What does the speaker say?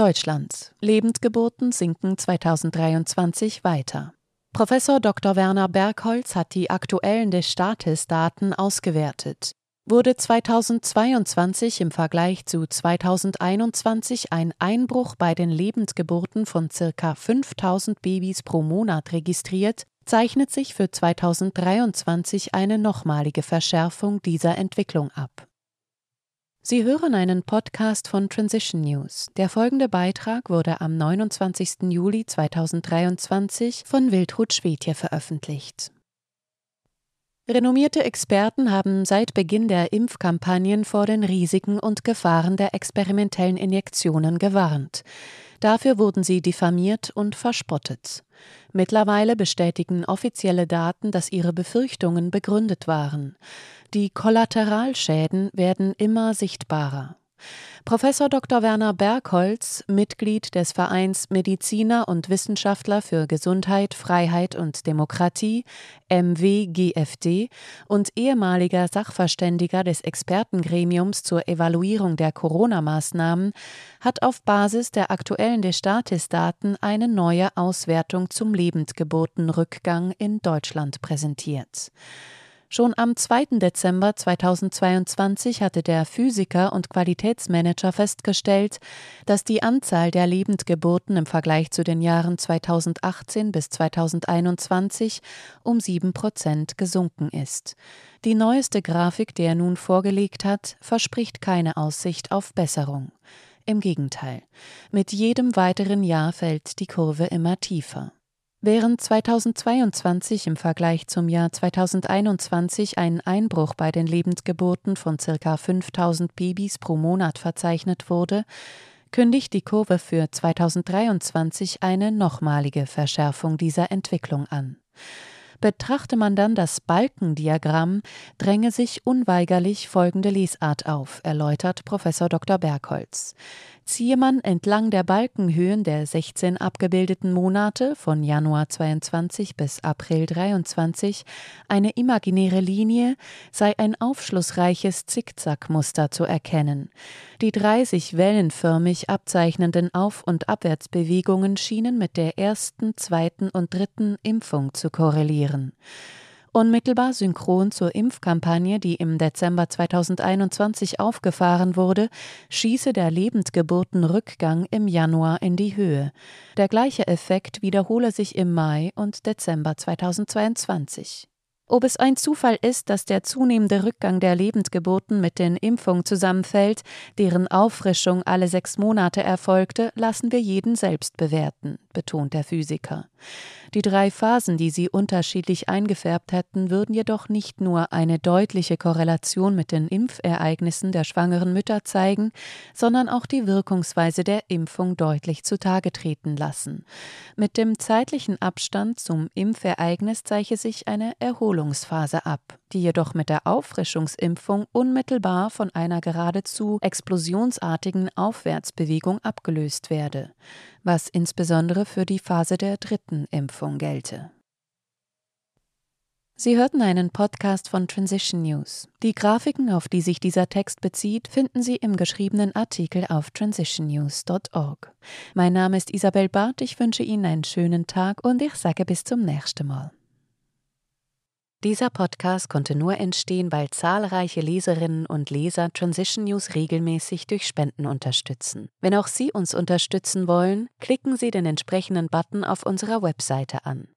Deutschland. Lebendgeburten sinken 2023 weiter. Professor Dr. Werner Bergholz hat die aktuellen des Staates-Daten ausgewertet. Wurde 2022 im Vergleich zu 2021 ein Einbruch bei den Lebendgeburten von ca. 5000 Babys pro Monat registriert, zeichnet sich für 2023 eine nochmalige Verschärfung dieser Entwicklung ab. Sie hören einen Podcast von Transition News. Der folgende Beitrag wurde am 29. Juli 2023 von Wildrut Schwedje veröffentlicht. Renommierte Experten haben seit Beginn der Impfkampagnen vor den Risiken und Gefahren der experimentellen Injektionen gewarnt. Dafür wurden sie diffamiert und verspottet. Mittlerweile bestätigen offizielle Daten, dass ihre Befürchtungen begründet waren. Die Kollateralschäden werden immer sichtbarer. Professor Dr. Werner Bergholz, Mitglied des Vereins Mediziner und Wissenschaftler für Gesundheit, Freiheit und Demokratie, MWGFD, und ehemaliger Sachverständiger des Expertengremiums zur Evaluierung der Corona-Maßnahmen, hat auf Basis der aktuellen Destatis-Daten eine neue Auswertung zum Lebendgeburtenrückgang in Deutschland präsentiert. Schon am 2. Dezember 2022 hatte der Physiker und Qualitätsmanager festgestellt, dass die Anzahl der Lebendgeburten im Vergleich zu den Jahren 2018 bis 2021 um sieben Prozent gesunken ist. Die neueste Grafik, die er nun vorgelegt hat, verspricht keine Aussicht auf Besserung. Im Gegenteil, mit jedem weiteren Jahr fällt die Kurve immer tiefer. Während 2022 im Vergleich zum Jahr 2021 ein Einbruch bei den Lebendgeburten von ca. 5000 Babys pro Monat verzeichnet wurde, kündigt die Kurve für 2023 eine nochmalige Verschärfung dieser Entwicklung an. Betrachte man dann das Balkendiagramm, dränge sich unweigerlich folgende Lesart auf, erläutert Professor Dr. Bergholz. Ziehe man entlang der Balkenhöhen der 16 abgebildeten Monate von Januar 22 bis April 23 eine imaginäre Linie, sei ein aufschlussreiches Zickzackmuster zu erkennen. Die drei sich wellenförmig abzeichnenden Auf- und Abwärtsbewegungen schienen mit der ersten, zweiten und dritten Impfung zu korrelieren. Unmittelbar synchron zur Impfkampagne, die im Dezember 2021 aufgefahren wurde, schieße der Lebendgeburtenrückgang im Januar in die Höhe. Der gleiche Effekt wiederhole sich im Mai und Dezember 2022. Ob es ein Zufall ist, dass der zunehmende Rückgang der Lebendgeburten mit den Impfungen zusammenfällt, deren Auffrischung alle sechs Monate erfolgte, lassen wir jeden selbst bewerten, betont der Physiker. Die drei Phasen, die sie unterschiedlich eingefärbt hätten, würden jedoch nicht nur eine deutliche Korrelation mit den Impfereignissen der schwangeren Mütter zeigen, sondern auch die Wirkungsweise der Impfung deutlich zutage treten lassen. Mit dem zeitlichen Abstand zum Impfereignis zeiche sich eine Erholungsphase ab die jedoch mit der Auffrischungsimpfung unmittelbar von einer geradezu explosionsartigen Aufwärtsbewegung abgelöst werde, was insbesondere für die Phase der dritten Impfung gelte. Sie hörten einen Podcast von Transition News. Die Grafiken, auf die sich dieser Text bezieht, finden Sie im geschriebenen Artikel auf transitionnews.org. Mein Name ist Isabel Barth, ich wünsche Ihnen einen schönen Tag und ich sage bis zum nächsten Mal. Dieser Podcast konnte nur entstehen, weil zahlreiche Leserinnen und Leser Transition News regelmäßig durch Spenden unterstützen. Wenn auch Sie uns unterstützen wollen, klicken Sie den entsprechenden Button auf unserer Webseite an.